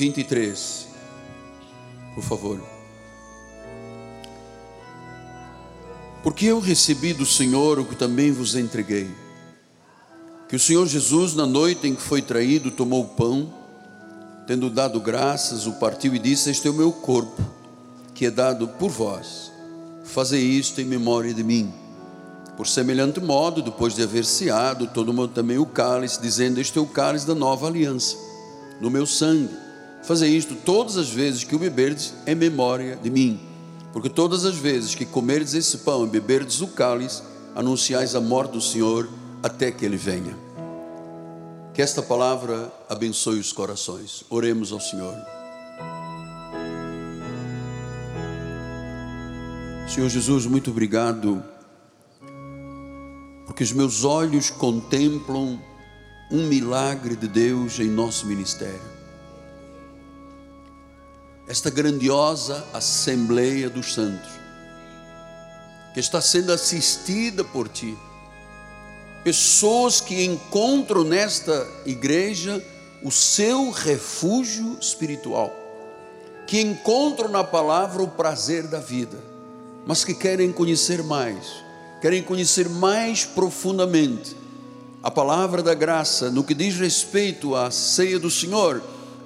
23. Por favor. Porque eu recebi do Senhor o que também vos entreguei. Que o Senhor Jesus, na noite em que foi traído, tomou o pão, tendo dado graças, o partiu e disse: Este é o meu corpo, que é dado por vós. Fazei isto em memória de mim. Por semelhante modo, depois de haver ceado, tomou também o cálice, dizendo: Este é o cálice da nova aliança, no meu sangue. Fazei isto todas as vezes que o beberdes em memória de mim. Porque todas as vezes que comerdes esse pão e beberdes o cálice, anunciais a morte do Senhor até que ele venha. Que esta palavra abençoe os corações. Oremos ao Senhor. Senhor Jesus, muito obrigado, porque os meus olhos contemplam um milagre de Deus em nosso ministério esta grandiosa Assembleia dos Santos, que está sendo assistida por Ti. Pessoas que encontram nesta igreja o seu refúgio espiritual, que encontram na palavra o prazer da vida, mas que querem conhecer mais, querem conhecer mais profundamente a palavra da graça no que diz respeito à ceia do Senhor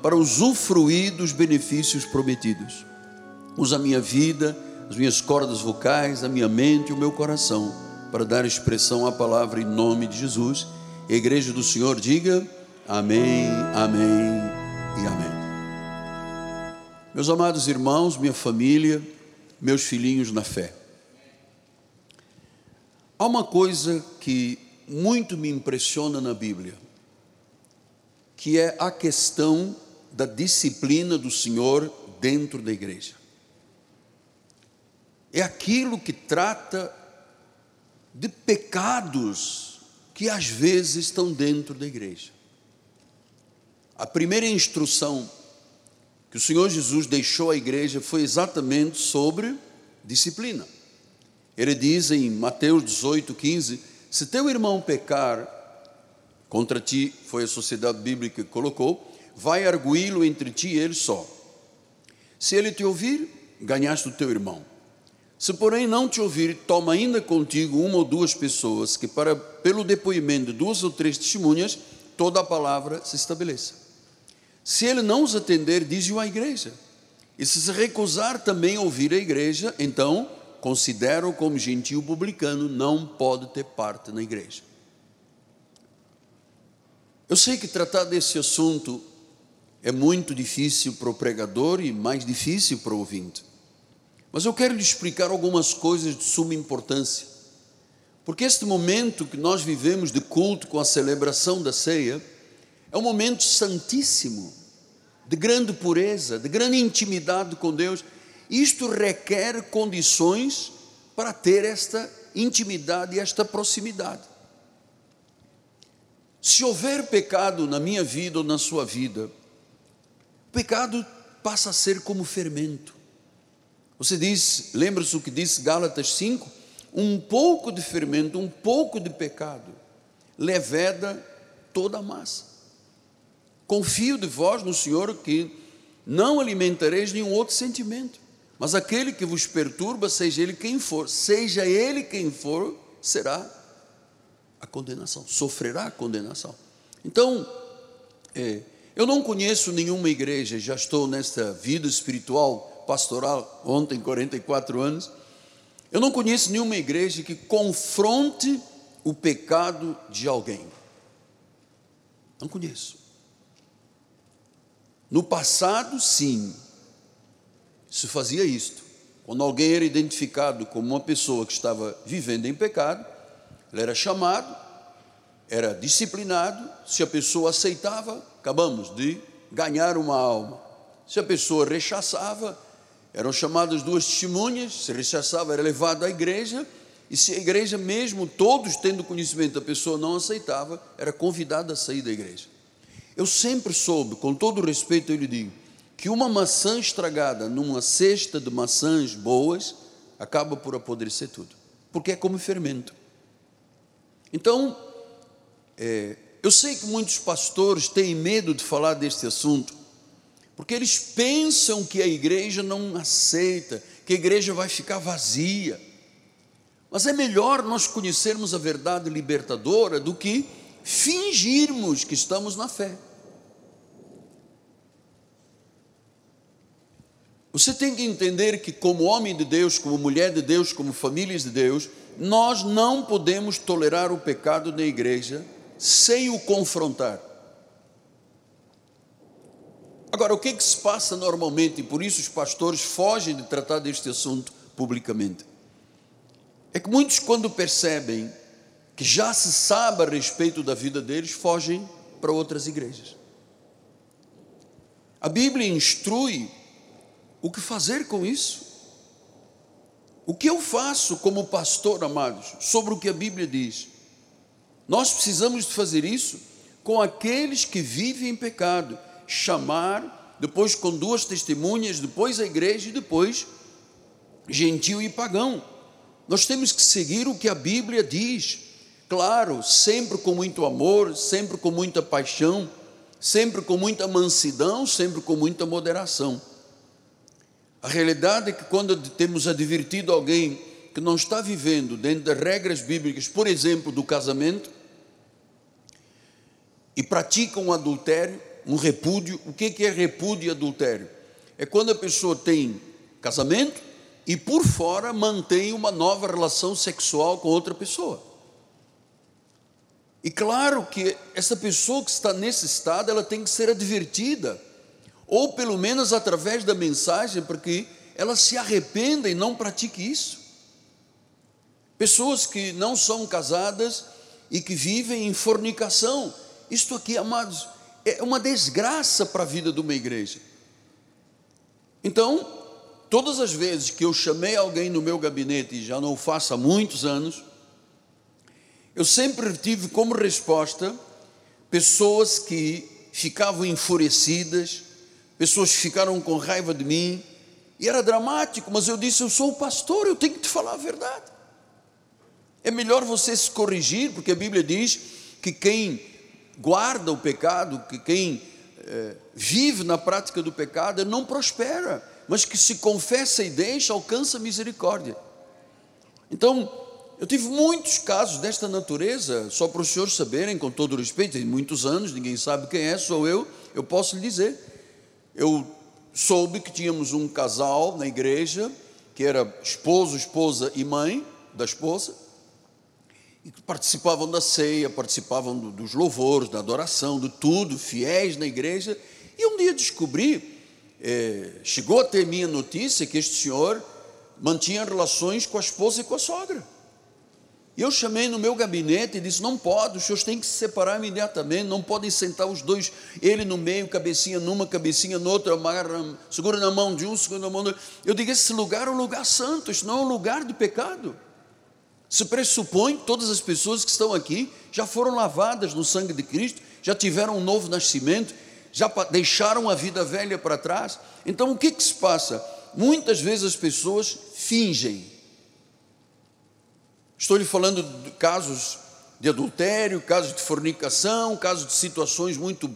para usufruir dos benefícios prometidos. Usa a minha vida, as minhas cordas vocais, a minha mente e o meu coração para dar expressão à palavra em nome de Jesus. a igreja do Senhor diga amém, amém e amém. Meus amados irmãos, minha família, meus filhinhos na fé. Há uma coisa que muito me impressiona na Bíblia, que é a questão da disciplina do Senhor dentro da igreja. É aquilo que trata de pecados que às vezes estão dentro da igreja. A primeira instrução que o Senhor Jesus deixou à igreja foi exatamente sobre disciplina. Ele diz em Mateus 18, 15: Se teu irmão pecar contra ti, foi a sociedade bíblica que colocou, vai arguí-lo entre ti e ele só. Se ele te ouvir, ganhaste o teu irmão. Se porém não te ouvir, toma ainda contigo uma ou duas pessoas, que para pelo depoimento de duas ou três testemunhas, toda a palavra se estabeleça. Se ele não os atender, diz-o à igreja. E se se recusar também a ouvir a igreja, então considera-o como gentil publicano, não pode ter parte na igreja. Eu sei que tratar desse assunto é muito difícil para o pregador e mais difícil para o ouvinte. Mas eu quero lhe explicar algumas coisas de suma importância. Porque este momento que nós vivemos de culto com a celebração da ceia é um momento santíssimo, de grande pureza, de grande intimidade com Deus. Isto requer condições para ter esta intimidade e esta proximidade. Se houver pecado na minha vida ou na sua vida, pecado passa a ser como fermento. Você diz, lembra-se o que disse Gálatas 5? Um pouco de fermento, um pouco de pecado, leveda toda a massa. Confio de vós no Senhor que não alimentareis nenhum outro sentimento, mas aquele que vos perturba, seja ele quem for, seja ele quem for, será a condenação, sofrerá a condenação. Então, é, eu não conheço nenhuma igreja, já estou nesta vida espiritual, pastoral, ontem, 44 anos. Eu não conheço nenhuma igreja que confronte o pecado de alguém. Não conheço. No passado, sim, se fazia isto. Quando alguém era identificado como uma pessoa que estava vivendo em pecado, ele era chamado, era disciplinado, se a pessoa aceitava, acabamos de ganhar uma alma. Se a pessoa rechaçava, eram chamadas duas testemunhas, se rechaçava, era levado à igreja, e se a igreja, mesmo todos tendo conhecimento, a pessoa não aceitava, era convidada a sair da igreja. Eu sempre soube, com todo o respeito eu lhe digo, que uma maçã estragada numa cesta de maçãs boas acaba por apodrecer tudo, porque é como fermento. Então, é, eu sei que muitos pastores têm medo de falar deste assunto, porque eles pensam que a igreja não aceita, que a igreja vai ficar vazia. Mas é melhor nós conhecermos a verdade libertadora do que fingirmos que estamos na fé. Você tem que entender que, como homem de Deus, como mulher de Deus, como famílias de Deus, nós não podemos tolerar o pecado na igreja sem o confrontar. Agora, o que, é que se passa normalmente, e por isso os pastores fogem de tratar deste assunto publicamente? É que muitos, quando percebem que já se sabe a respeito da vida deles, fogem para outras igrejas. A Bíblia instrui o que fazer com isso. O que eu faço como pastor, amados, sobre o que a Bíblia diz? Nós precisamos fazer isso com aqueles que vivem em pecado chamar, depois com duas testemunhas, depois a igreja e depois gentil e pagão. Nós temos que seguir o que a Bíblia diz, claro, sempre com muito amor, sempre com muita paixão, sempre com muita mansidão, sempre com muita moderação. A realidade é que quando temos advertido alguém que não está vivendo dentro das regras bíblicas, por exemplo, do casamento, e pratica um adultério, um repúdio. O que é repúdio e adultério? É quando a pessoa tem casamento e por fora mantém uma nova relação sexual com outra pessoa. E claro que essa pessoa que está nesse estado, ela tem que ser advertida, ou pelo menos através da mensagem, para que ela se arrependa e não pratique isso. Pessoas que não são casadas e que vivem em fornicação. Isto aqui, amados, é uma desgraça para a vida de uma igreja. Então, todas as vezes que eu chamei alguém no meu gabinete, e já não o faço há muitos anos, eu sempre tive como resposta pessoas que ficavam enfurecidas, pessoas que ficaram com raiva de mim, e era dramático, mas eu disse: Eu sou o pastor, eu tenho que te falar a verdade. É melhor você se corrigir, porque a Bíblia diz que quem guarda o pecado, que quem é, vive na prática do pecado não prospera, mas que se confessa e deixa, alcança misericórdia. Então, eu tive muitos casos desta natureza, só para os senhores saberem, com todo respeito, tem muitos anos, ninguém sabe quem é, sou eu, eu posso lhe dizer. Eu soube que tínhamos um casal na igreja, que era esposo, esposa e mãe da esposa, e que participavam da ceia, participavam do, dos louvores, da adoração, de tudo, fiéis na igreja. E um dia descobri, é, chegou até minha notícia que este senhor mantinha relações com a esposa e com a sogra. E eu chamei no meu gabinete e disse: não pode, os senhores têm que se separar imediatamente, não podem sentar os dois, ele no meio, cabecinha numa, cabecinha noutra, amarra, segura na mão de um, segura na mão do outro. Eu digo: esse lugar é um lugar santo, isso não é um lugar de pecado. Se pressupõe todas as pessoas que estão aqui já foram lavadas no sangue de Cristo, já tiveram um novo nascimento, já deixaram a vida velha para trás. Então o que, que se passa? Muitas vezes as pessoas fingem. Estou lhe falando de casos de adultério, casos de fornicação, casos de situações muito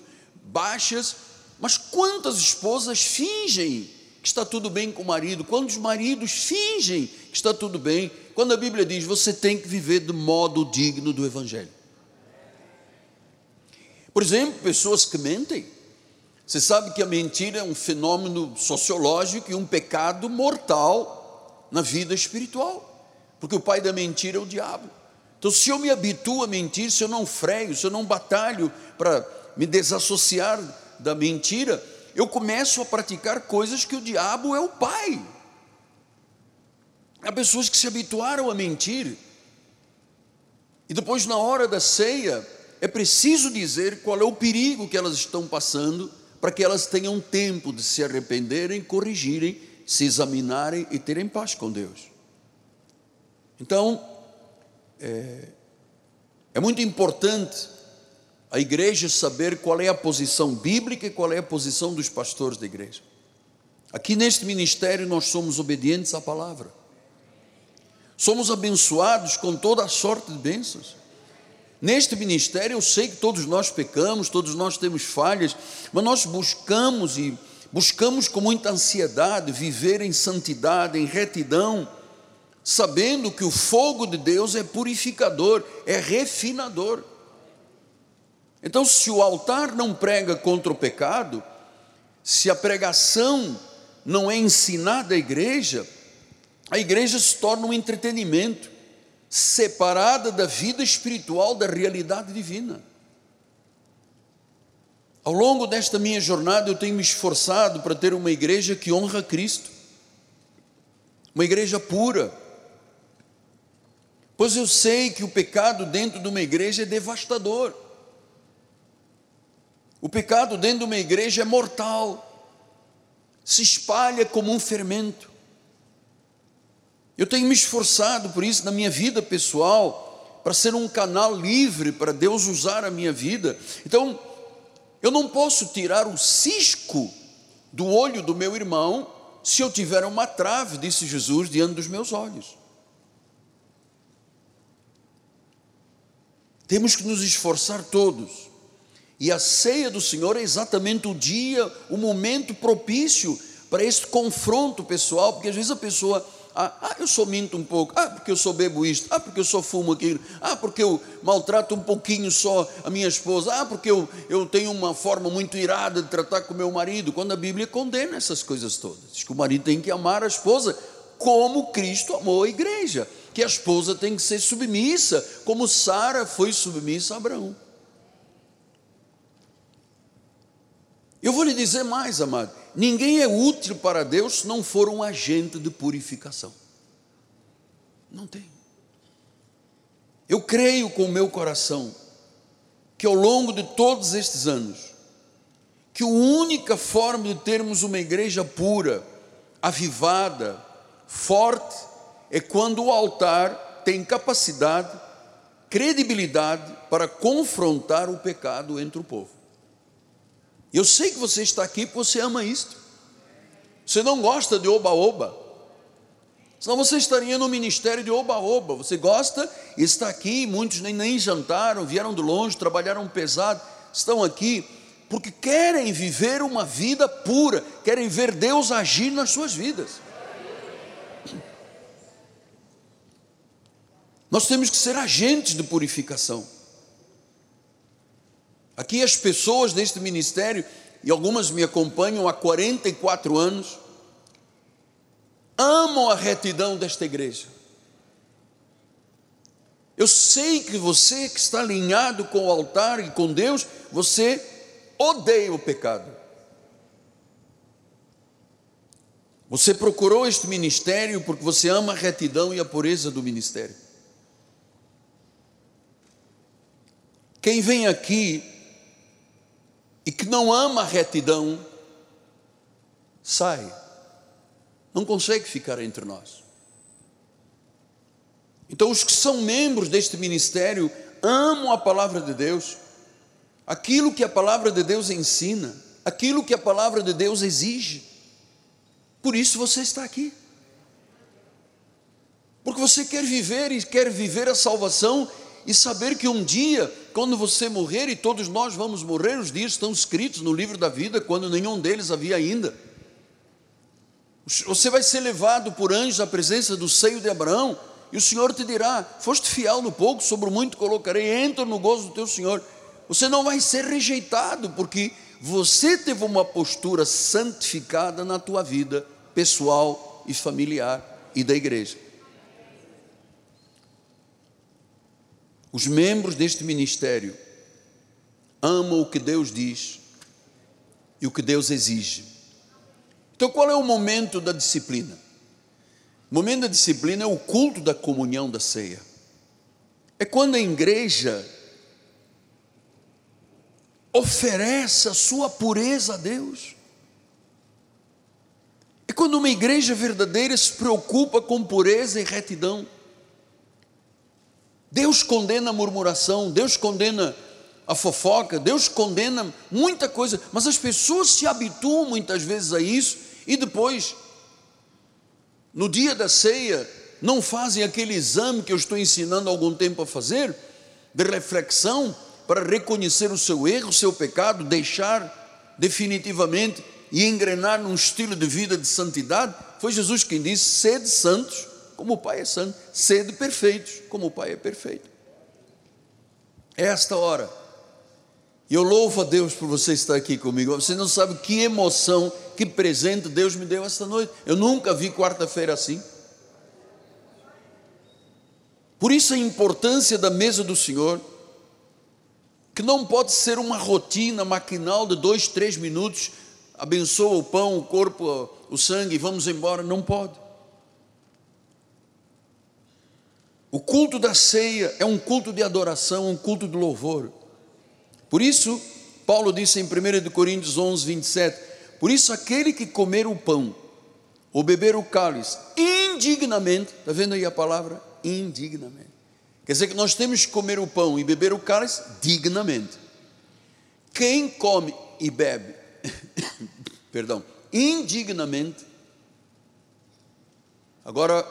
baixas, mas quantas esposas fingem está tudo bem com o marido? Quantos maridos fingem que está tudo bem quando a Bíblia diz você tem que viver de modo digno do Evangelho. Por exemplo, pessoas que mentem. Você sabe que a mentira é um fenômeno sociológico e um pecado mortal na vida espiritual, porque o pai da mentira é o diabo. Então, se eu me habituo a mentir, se eu não freio, se eu não batalho para me desassociar da mentira, eu começo a praticar coisas que o diabo é o pai. Há pessoas que se habituaram a mentir. E depois, na hora da ceia, é preciso dizer qual é o perigo que elas estão passando, para que elas tenham tempo de se arrependerem, corrigirem, se examinarem e terem paz com Deus. Então, é, é muito importante a igreja saber qual é a posição bíblica e qual é a posição dos pastores da igreja. Aqui neste ministério nós somos obedientes à palavra. Somos abençoados com toda a sorte de bênçãos. Neste ministério eu sei que todos nós pecamos, todos nós temos falhas, mas nós buscamos e Buscamos com muita ansiedade viver em santidade, em retidão, sabendo que o fogo de Deus é purificador, é refinador. Então, se o altar não prega contra o pecado, se a pregação não é ensinada à igreja, a igreja se torna um entretenimento, separada da vida espiritual, da realidade divina. Ao longo desta minha jornada, eu tenho me esforçado para ter uma igreja que honra Cristo, uma igreja pura, pois eu sei que o pecado dentro de uma igreja é devastador, o pecado dentro de uma igreja é mortal, se espalha como um fermento. Eu tenho me esforçado por isso na minha vida pessoal, para ser um canal livre para Deus usar a minha vida. Então, eu não posso tirar o cisco do olho do meu irmão se eu tiver uma trave, disse Jesus, diante dos meus olhos. Temos que nos esforçar todos. E a ceia do Senhor é exatamente o dia, o momento propício para esse confronto pessoal, porque às vezes a pessoa ah, ah, eu sou minto um pouco. Ah, porque eu sou bebo isto. Ah, porque eu só fumo aquilo. Ah, porque eu maltrato um pouquinho só a minha esposa. Ah, porque eu, eu tenho uma forma muito irada de tratar com meu marido. Quando a Bíblia condena essas coisas todas. Diz que o marido tem que amar a esposa como Cristo amou a igreja. Que a esposa tem que ser submissa, como Sara foi submissa a Abraão. Eu vou lhe dizer mais, amado. Ninguém é útil para Deus se não for um agente de purificação. Não tem. Eu creio com o meu coração que ao longo de todos estes anos, que a única forma de termos uma igreja pura, avivada, forte, é quando o altar tem capacidade, credibilidade para confrontar o pecado entre o povo. Eu sei que você está aqui porque você ama isto. Você não gosta de oba-oba. Senão você estaria no ministério de oba-oba. Você gosta e está aqui. Muitos nem, nem jantaram, vieram de longe, trabalharam pesado, estão aqui porque querem viver uma vida pura, querem ver Deus agir nas suas vidas. Nós temos que ser agentes de purificação. Aqui as pessoas deste ministério, e algumas me acompanham há 44 anos, amam a retidão desta igreja. Eu sei que você que está alinhado com o altar e com Deus, você odeia o pecado. Você procurou este ministério porque você ama a retidão e a pureza do ministério. Quem vem aqui não ama a retidão, sai, não consegue ficar entre nós. Então, os que são membros deste ministério amam a palavra de Deus, aquilo que a palavra de Deus ensina, aquilo que a palavra de Deus exige. Por isso você está aqui. Porque você quer viver e quer viver a salvação e saber que um dia, quando você morrer, e todos nós vamos morrer, os dias estão escritos no livro da vida, quando nenhum deles havia ainda. Você vai ser levado por anjos à presença do seio de Abraão, e o Senhor te dirá: Foste fiel no pouco, sobre o muito colocarei, entra no gozo do teu Senhor. Você não vai ser rejeitado, porque você teve uma postura santificada na tua vida pessoal e familiar e da igreja. Os membros deste ministério amam o que Deus diz e o que Deus exige. Então, qual é o momento da disciplina? O momento da disciplina é o culto da comunhão da ceia. É quando a igreja oferece a sua pureza a Deus. É quando uma igreja verdadeira se preocupa com pureza e retidão. Deus condena a murmuração, Deus condena a fofoca, Deus condena muita coisa, mas as pessoas se habituam muitas vezes a isso e depois, no dia da ceia, não fazem aquele exame que eu estou ensinando há algum tempo a fazer, de reflexão, para reconhecer o seu erro, o seu pecado, deixar definitivamente e engrenar num estilo de vida de santidade, foi Jesus quem disse: sede santos, como o Pai é santo, sede perfeitos, como o Pai é perfeito. É esta hora. E eu louvo a Deus por você estar aqui comigo. Você não sabe que emoção, que presente Deus me deu esta noite. Eu nunca vi quarta-feira assim. Por isso a importância da mesa do Senhor, que não pode ser uma rotina maquinal de dois, três minutos, abençoa o pão, o corpo, o sangue, vamos embora. Não pode. O culto da ceia é um culto de adoração, um culto de louvor. Por isso, Paulo disse em 1 Coríntios 11, 27, por isso aquele que comer o pão ou beber o cálice indignamente, está vendo aí a palavra? Indignamente. Quer dizer que nós temos que comer o pão e beber o cálice dignamente. Quem come e bebe, perdão, indignamente, agora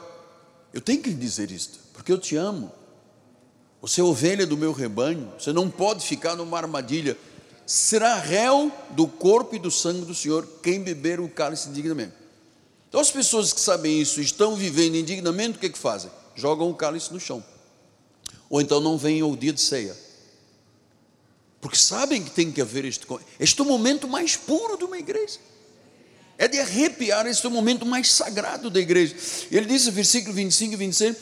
eu tenho que dizer isto, porque eu te amo. Você é ovelha do meu rebanho, você não pode ficar numa armadilha. Será réu do corpo e do sangue do Senhor quem beber o cálice indignamente. Então, as pessoas que sabem isso estão vivendo indignamente, o que, que fazem? Jogam o cálice no chão. Ou então não vêm ao dia de ceia. Porque sabem que tem que haver este, este é momento mais puro de uma igreja. É de arrepiar, este é o momento mais sagrado da igreja. Ele diz, versículo 25 e 26,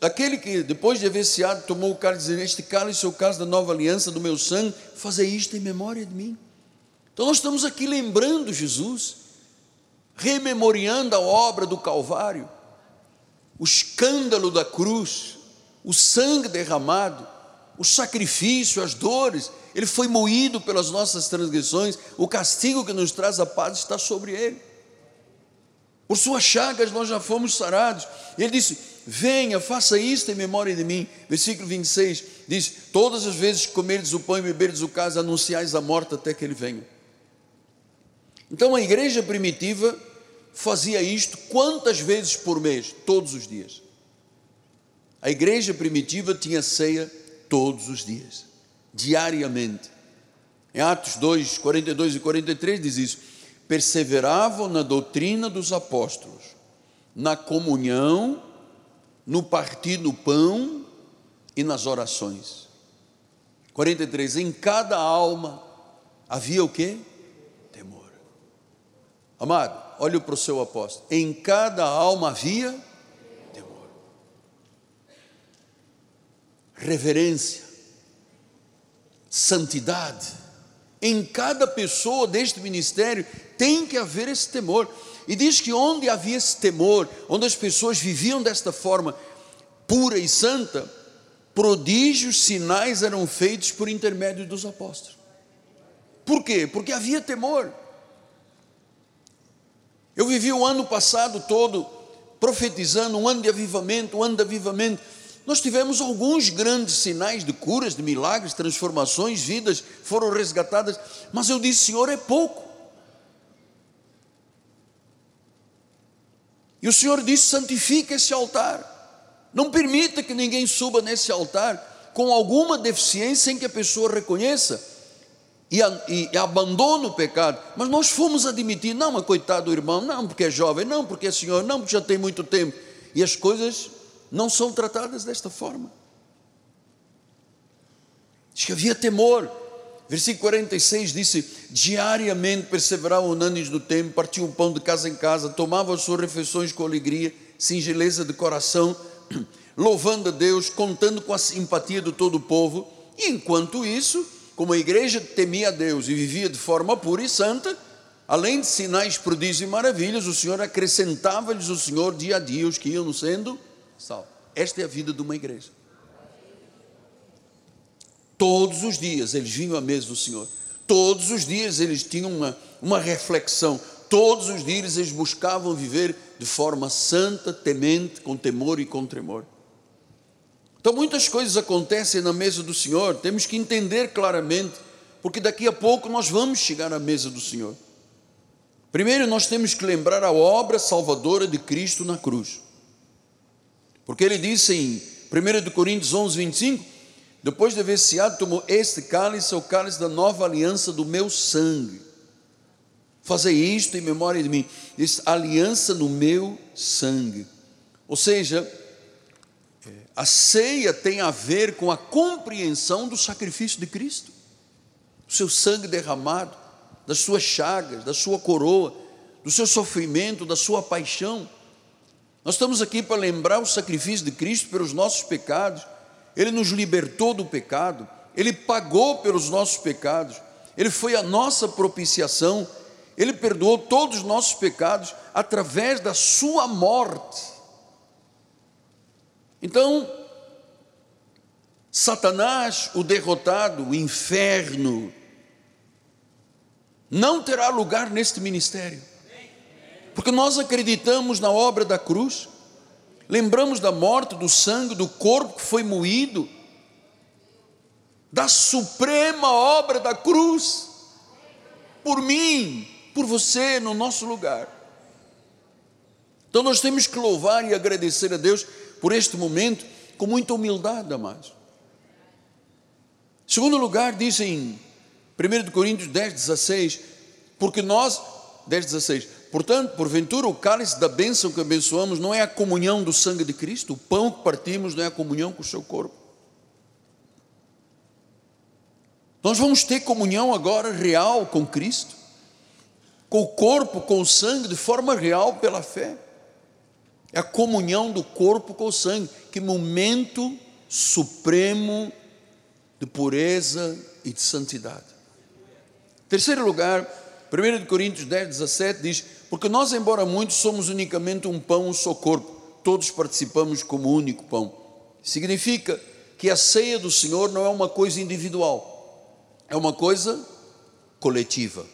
Aquele que, depois de haver ceado, tomou o cálice, dizendo: Este cálice é o cálice da nova aliança do meu sangue, fazer isto em memória de mim. Então, nós estamos aqui lembrando Jesus, rememoriando a obra do Calvário, o escândalo da cruz, o sangue derramado, o sacrifício, as dores. Ele foi moído pelas nossas transgressões, o castigo que nos traz a paz está sobre ele. Por suas chagas nós já fomos sarados. Ele disse: venha, faça isto em memória de mim. Versículo 26 diz: Todas as vezes que comerdes o pão e beberdes o caso, anunciais a morte até que ele venha. Então a igreja primitiva fazia isto quantas vezes por mês? Todos os dias. A igreja primitiva tinha ceia todos os dias, diariamente. Em Atos 2, 42 e 43 diz isso: perseveravam na doutrina dos apóstolos, na comunhão no partir do pão e nas orações. 43. Em cada alma havia o que? Temor. Amado, olhe para o seu apóstolo. Em cada alma havia temor. Reverência. Santidade. Em cada pessoa deste ministério tem que haver esse temor. E diz que onde havia esse temor, onde as pessoas viviam desta forma pura e santa, prodígios, sinais eram feitos por intermédio dos apóstolos. Por quê? Porque havia temor. Eu vivi o ano passado todo profetizando um ano de avivamento, um ano de avivamento. Nós tivemos alguns grandes sinais de curas, de milagres, transformações, vidas foram resgatadas, mas eu disse, Senhor, é pouco. E o Senhor disse: santifique esse altar. Não permita que ninguém suba nesse altar com alguma deficiência em que a pessoa reconheça e, e, e abandone o pecado. Mas nós fomos admitir: não, mas coitado do irmão, não, porque é jovem, não, porque é senhor, não, porque já tem muito tempo. E as coisas não são tratadas desta forma. Diz que havia temor. Versículo 46 disse: Diariamente perseveravam unânimes no templo, partiam o pão de casa em casa, tomavam as suas refeições com alegria, singeleza de coração, louvando a Deus, contando com a simpatia de todo o povo. E enquanto isso, como a igreja temia a Deus e vivia de forma pura e santa, além de sinais, prodígios e maravilhas, o Senhor acrescentava-lhes o Senhor dia a dia os que iam sendo salvos. Esta é a vida de uma igreja. Todos os dias eles vinham à mesa do Senhor. Todos os dias eles tinham uma, uma reflexão. Todos os dias eles buscavam viver de forma santa, temente, com temor e com tremor. Então muitas coisas acontecem na mesa do Senhor, temos que entender claramente, porque daqui a pouco nós vamos chegar à mesa do Senhor. Primeiro nós temos que lembrar a obra salvadora de Cristo na cruz. Porque ele disse em 1 Coríntios 11, 25: depois de haver ceado, tomou este cálice, é o cálice da nova aliança do meu sangue. Fazei isto em memória de mim. Diz, aliança no meu sangue. Ou seja, a ceia tem a ver com a compreensão do sacrifício de Cristo, do seu sangue derramado, das suas chagas, da sua coroa, do seu sofrimento, da sua paixão. Nós estamos aqui para lembrar o sacrifício de Cristo pelos nossos pecados. Ele nos libertou do pecado, ele pagou pelos nossos pecados, ele foi a nossa propiciação, ele perdoou todos os nossos pecados através da sua morte. Então, Satanás, o derrotado, o inferno, não terá lugar neste ministério, porque nós acreditamos na obra da cruz, lembramos da morte, do sangue, do corpo que foi moído, da suprema obra da cruz, por mim, por você, no nosso lugar. Então nós temos que louvar e agradecer a Deus por este momento com muita humildade, amados. Segundo lugar, diz em 1 Coríntios 10, 16, porque nós, 10, 16, portanto, porventura o cálice da bênção que abençoamos não é a comunhão do sangue de Cristo, o pão que partimos não é a comunhão com o seu corpo. Nós vamos ter comunhão agora real com Cristo, com o corpo, com o sangue, de forma real pela fé. É a comunhão do corpo com o sangue. Que momento supremo de pureza e de santidade. Terceiro lugar, 1 Coríntios 10, 17 diz: Porque nós, embora muitos, somos unicamente um pão, um só corpo, todos participamos como um único pão. Significa que a ceia do Senhor não é uma coisa individual, é uma coisa coletiva,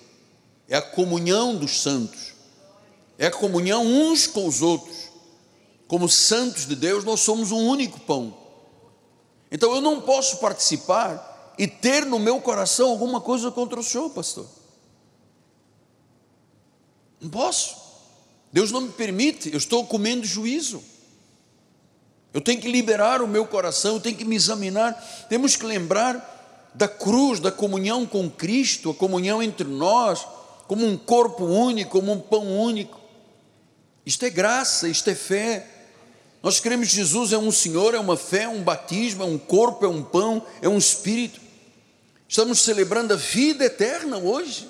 é a comunhão dos santos, é a comunhão uns com os outros como santos de Deus, nós somos um único pão. Então eu não posso participar e ter no meu coração alguma coisa contra o Senhor, pastor. Não posso. Deus não me permite, eu estou comendo juízo. Eu tenho que liberar o meu coração, eu tenho que me examinar. Temos que lembrar da cruz, da comunhão com Cristo, a comunhão entre nós, como um corpo único, como um pão único. Isto é graça, isto é fé. Nós cremos que Jesus é um Senhor, é uma fé, é um batismo, é um corpo, é um pão, é um espírito. Estamos celebrando a vida eterna hoje.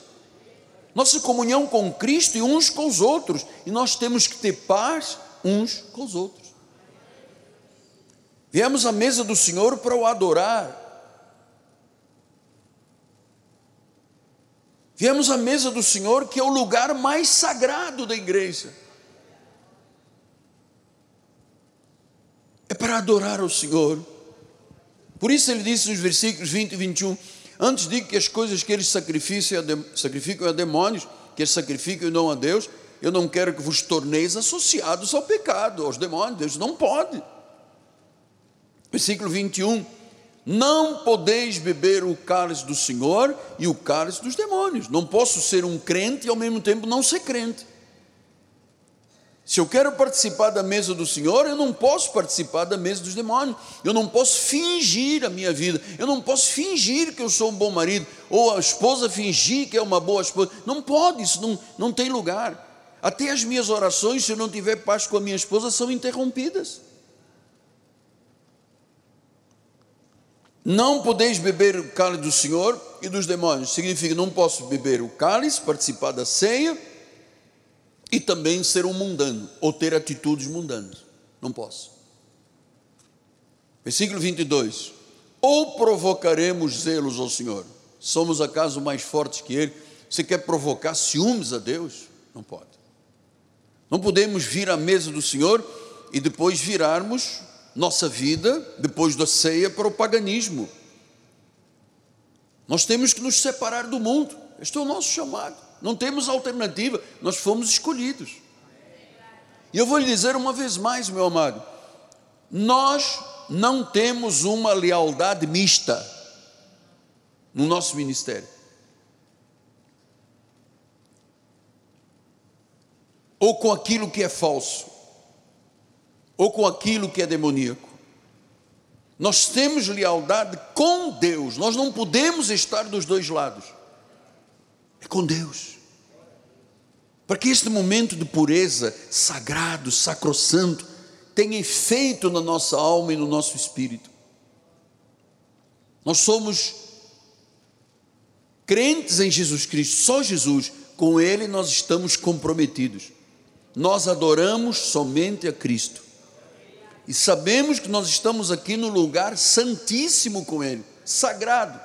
Nossa comunhão com Cristo e uns com os outros. E nós temos que ter paz uns com os outros. Viemos à mesa do Senhor para o adorar. Viemos à mesa do Senhor, que é o lugar mais sagrado da igreja. é para adorar o Senhor. Por isso ele disse nos versículos 20 e 21, antes digo que as coisas que eles sacrificam a demônios, que eles sacrificam e não a Deus, eu não quero que vos torneis associados ao pecado, aos demônios, Deus não pode. Versículo 21, não podeis beber o cálice do Senhor e o cálice dos demônios, não posso ser um crente e ao mesmo tempo não ser crente. Se eu quero participar da mesa do Senhor, eu não posso participar da mesa dos demônios. Eu não posso fingir a minha vida. Eu não posso fingir que eu sou um bom marido. Ou a esposa fingir que é uma boa esposa. Não pode, isso não, não tem lugar. Até as minhas orações, se eu não tiver paz com a minha esposa, são interrompidas. Não podeis beber o cálice do Senhor e dos demônios. Significa, não posso beber o cálice, participar da ceia e também ser um mundano ou ter atitudes mundanas. Não posso. Versículo 22. Ou provocaremos zelos ao Senhor? Somos acaso mais fortes que Ele? Você quer provocar ciúmes a Deus? Não pode. Não podemos vir à mesa do Senhor e depois virarmos nossa vida, depois da ceia, para o paganismo. Nós temos que nos separar do mundo. Este é o nosso chamado não temos alternativa, nós fomos escolhidos. E eu vou lhe dizer uma vez mais, meu amado, nós não temos uma lealdade mista no nosso ministério. Ou com aquilo que é falso, ou com aquilo que é demoníaco. Nós temos lealdade com Deus, nós não podemos estar dos dois lados é com Deus. para que este momento de pureza, sagrado, sacrossanto, tenha efeito na nossa alma e no nosso espírito. Nós somos crentes em Jesus Cristo, só Jesus, com Ele nós estamos comprometidos. Nós adoramos somente a Cristo. E sabemos que nós estamos aqui no lugar santíssimo com Ele, sagrado.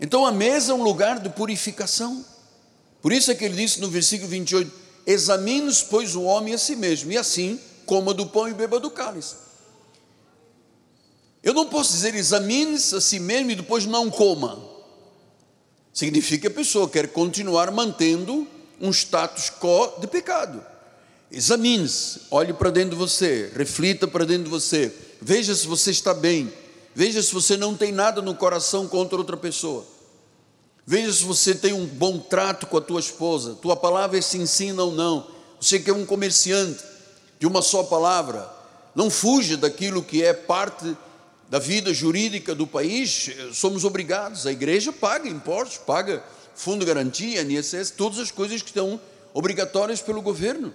Então a mesa é um lugar de purificação. Por isso é que ele disse no versículo 28: Examine-se, pois, o homem a si mesmo, e assim coma do pão e beba do cálice. Eu não posso dizer examine-se a si mesmo e depois não coma. Significa que a pessoa quer continuar mantendo um status quo de pecado. Examine-se, olhe para dentro de você, reflita para dentro de você, veja se você está bem, veja se você não tem nada no coração contra outra pessoa. Veja se você tem um bom trato com a tua esposa, tua palavra é se ensina ou não. Você que é um comerciante de uma só palavra, não fuja daquilo que é parte da vida jurídica do país. Somos obrigados, a igreja paga impostos, paga fundo de garantia, INSS, todas as coisas que estão obrigatórias pelo governo.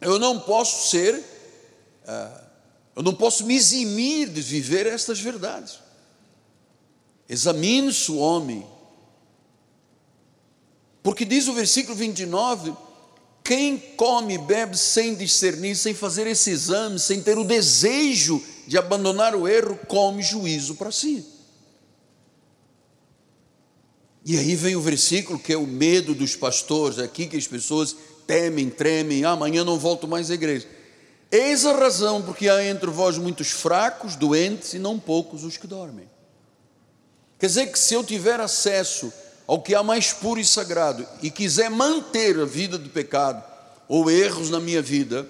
Eu não posso ser, ah, eu não posso me eximir de viver estas verdades. Examine-se o homem porque diz o versículo 29, quem come e bebe sem discernir, sem fazer esse exame, sem ter o desejo de abandonar o erro, come juízo para si. E aí vem o versículo que é o medo dos pastores, aqui que as pessoas temem, tremem, ah, amanhã não volto mais à igreja. Eis a razão porque há entre vós muitos fracos, doentes e não poucos os que dormem. Quer dizer que se eu tiver acesso ao que há mais puro e sagrado e quiser manter a vida do pecado ou erros na minha vida,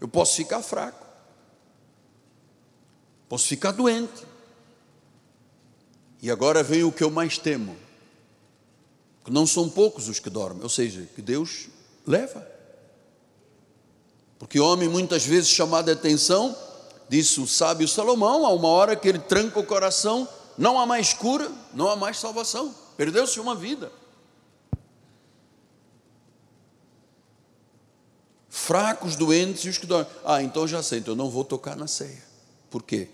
eu posso ficar fraco, posso ficar doente. E agora vem o que eu mais temo: que não são poucos os que dormem, ou seja, que Deus leva. Porque homem, muitas vezes chamado a atenção, disse o sábio Salomão, há uma hora que ele tranca o coração, não há mais cura, não há mais salvação. Perdeu-se uma vida. Fracos, doentes e os que dormem. Ah, então já sei, então eu não vou tocar na ceia. Por quê?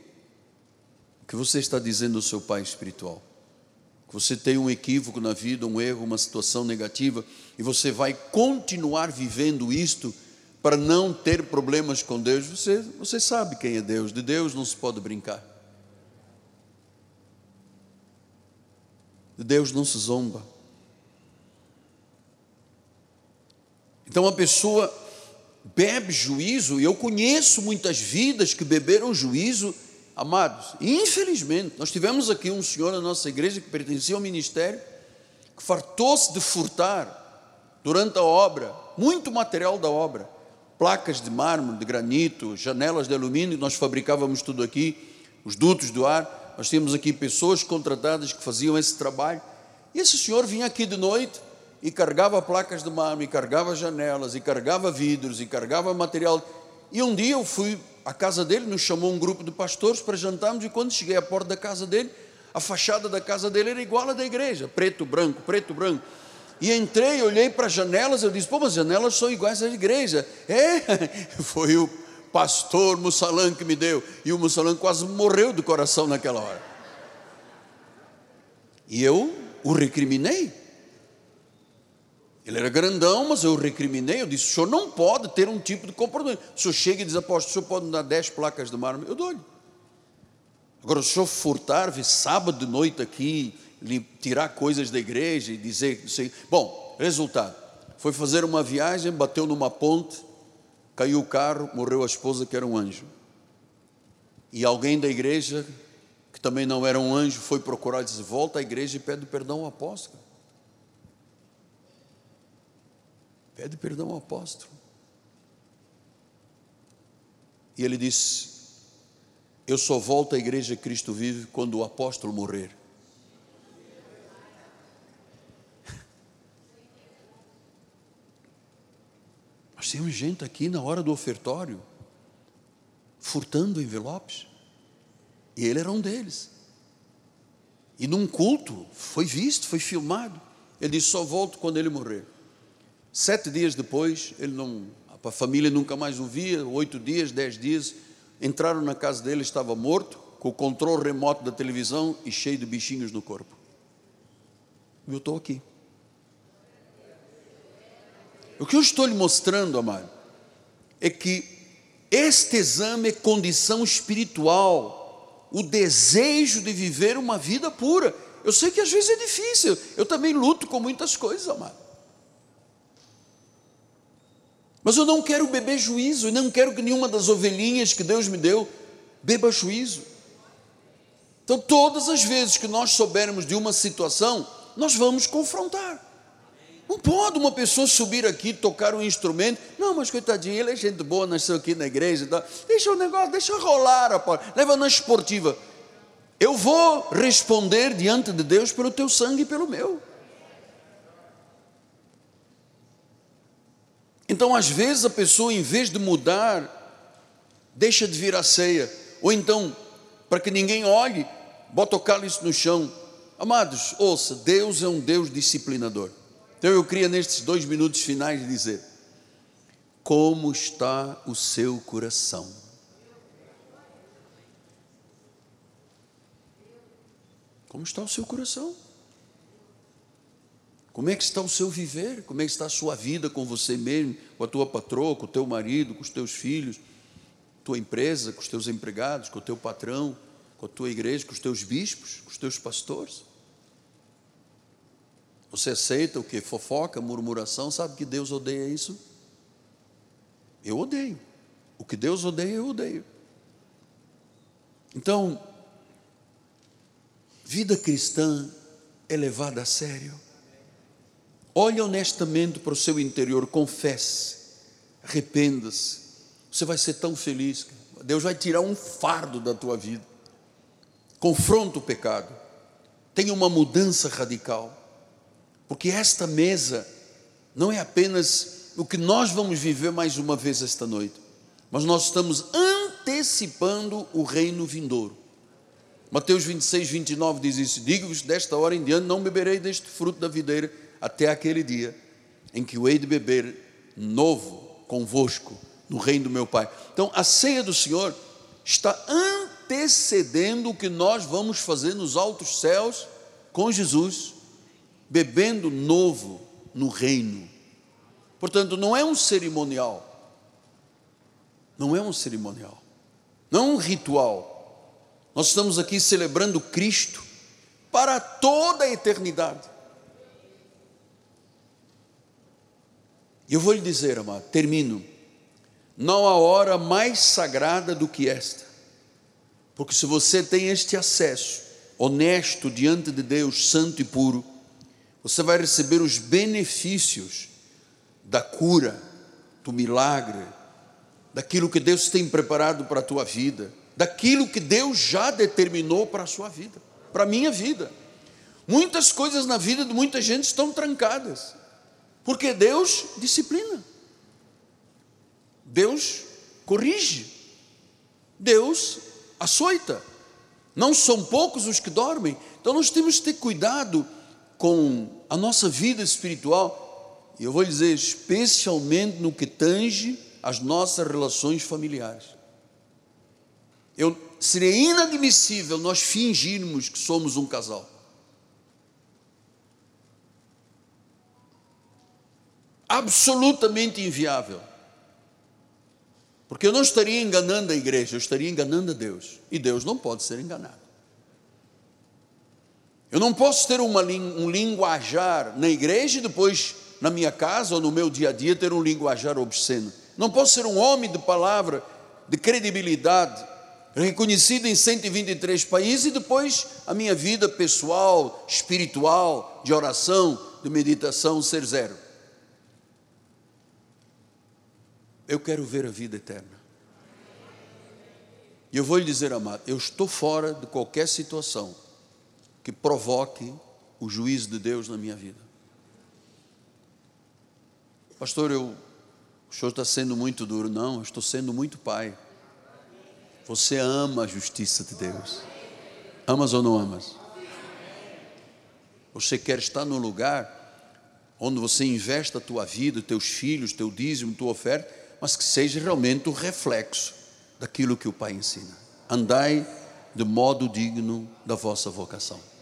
O que você está dizendo ao seu pai espiritual? Que você tem um equívoco na vida, um erro, uma situação negativa, e você vai continuar vivendo isto para não ter problemas com Deus. Você, você sabe quem é Deus, de Deus não se pode brincar. De Deus não se zomba. Então a pessoa bebe juízo, e eu conheço muitas vidas que beberam juízo, amados, infelizmente, nós tivemos aqui um senhor na nossa igreja que pertencia ao ministério, que fartou-se de furtar durante a obra, muito material da obra, placas de mármore, de granito, janelas de alumínio, nós fabricávamos tudo aqui, os dutos do ar, nós tínhamos aqui pessoas contratadas que faziam esse trabalho. E esse senhor vinha aqui de noite e carregava placas de mármore, carregava janelas, e carregava vidros, e carregava material. E um dia eu fui à casa dele, nos chamou um grupo de pastores para jantarmos, e quando cheguei à porta da casa dele, a fachada da casa dele era igual à da igreja, preto, branco, preto, branco. E entrei, olhei para as janelas, eu disse, pô, mas as janelas são iguais à igreja. É, foi o pastor Mussalan que me deu. E o Mussalan quase morreu do coração naquela hora. E eu o recriminei. Ele era grandão, mas eu o recriminei. Eu disse: o senhor não pode ter um tipo de comportamento. O senhor chega e diz: apóstolo, o senhor pode me dar dez placas de mármore? Eu dou-lhe. Agora, o senhor furtar, vir sábado de noite aqui, tirar coisas da igreja e dizer. Sei. Bom, resultado: foi fazer uma viagem, bateu numa ponte, caiu o carro, morreu a esposa que era um anjo. E alguém da igreja, que também não era um anjo, foi procurar e disse: Volta à igreja e pede perdão ao apóstolo. Pede perdão ao apóstolo. E ele disse: Eu só volto à igreja Cristo vive quando o apóstolo morrer. Nós temos gente aqui na hora do ofertório, furtando envelopes, e ele era um deles. E num culto, foi visto, foi filmado, Ele disse: só volto quando ele morrer. Sete dias depois, ele não, a família nunca mais o via. Oito dias, dez dias, entraram na casa dele, estava morto, com o controle remoto da televisão e cheio de bichinhos no corpo. Eu estou aqui. O que eu estou lhe mostrando, amado, é que este exame é condição espiritual, o desejo de viver uma vida pura. Eu sei que às vezes é difícil, eu também luto com muitas coisas, amado. Mas eu não quero beber juízo, e não quero que nenhuma das ovelhinhas que Deus me deu beba juízo. Então, todas as vezes que nós soubermos de uma situação, nós vamos confrontar. Não pode uma pessoa subir aqui, tocar um instrumento. Não, mas coitadinho, ele é gente boa, nasceu aqui na igreja. Tá? Deixa o negócio, deixa rolar, rapaz. leva na esportiva. Eu vou responder diante de Deus pelo teu sangue e pelo meu. Então, às vezes, a pessoa, em vez de mudar, deixa de vir à ceia. Ou então, para que ninguém olhe, bota o cálice no chão. Amados, ouça, Deus é um Deus disciplinador. Então eu queria nestes dois minutos finais dizer: como está o seu coração? Como está o seu coração? Como é que está o seu viver? Como é que está a sua vida com você mesmo, com a tua patroa, com o teu marido, com os teus filhos, tua empresa, com os teus empregados, com o teu patrão, com a tua igreja, com os teus bispos, com os teus pastores? Você aceita o que? Fofoca, murmuração, sabe que Deus odeia isso? Eu odeio. O que Deus odeia, eu odeio. Então, vida cristã é levada a sério. Olhe honestamente para o seu interior, confesse, arrependa-se. Você vai ser tão feliz. Deus vai tirar um fardo da tua vida. Confronta o pecado. Tenha uma mudança radical. Porque esta mesa não é apenas o que nós vamos viver mais uma vez esta noite, mas nós estamos antecipando o reino vindouro. Mateus 26, 29 diz isso: Digo-vos, desta hora em diante não beberei deste fruto da videira até aquele dia em que o hei de beber novo convosco no reino do meu Pai. Então, a ceia do Senhor está antecedendo o que nós vamos fazer nos altos céus com Jesus bebendo novo no reino. Portanto, não é um cerimonial. Não é um cerimonial. Não é um ritual. Nós estamos aqui celebrando Cristo para toda a eternidade. E eu vou lhe dizer, amado, termino. Não há hora mais sagrada do que esta. Porque se você tem este acesso honesto diante de Deus, santo e puro, você vai receber os benefícios da cura, do milagre, daquilo que Deus tem preparado para a tua vida, daquilo que Deus já determinou para a sua vida, para a minha vida. Muitas coisas na vida de muita gente estão trancadas, porque Deus disciplina, Deus corrige, Deus açoita. Não são poucos os que dormem, então nós temos que ter cuidado com a nossa vida espiritual, e eu vou dizer, especialmente no que tange as nossas relações familiares. Eu, seria inadmissível nós fingirmos que somos um casal. Absolutamente inviável. Porque eu não estaria enganando a igreja, eu estaria enganando a Deus. E Deus não pode ser enganado. Eu não posso ter uma, um linguajar na igreja e depois na minha casa ou no meu dia a dia ter um linguajar obsceno. Não posso ser um homem de palavra, de credibilidade, reconhecido em 123 países e depois a minha vida pessoal, espiritual, de oração, de meditação ser zero. Eu quero ver a vida eterna. E eu vou lhe dizer, amado, eu estou fora de qualquer situação que provoque o juízo de Deus na minha vida. Pastor, eu, o senhor está sendo muito duro. Não, eu estou sendo muito pai. Você ama a justiça de Deus. Amas ou não amas? Você quer estar no lugar onde você investe a tua vida, teus filhos, teu dízimo, tua oferta, mas que seja realmente o reflexo daquilo que o Pai ensina. Andai de modo digno da vossa vocação.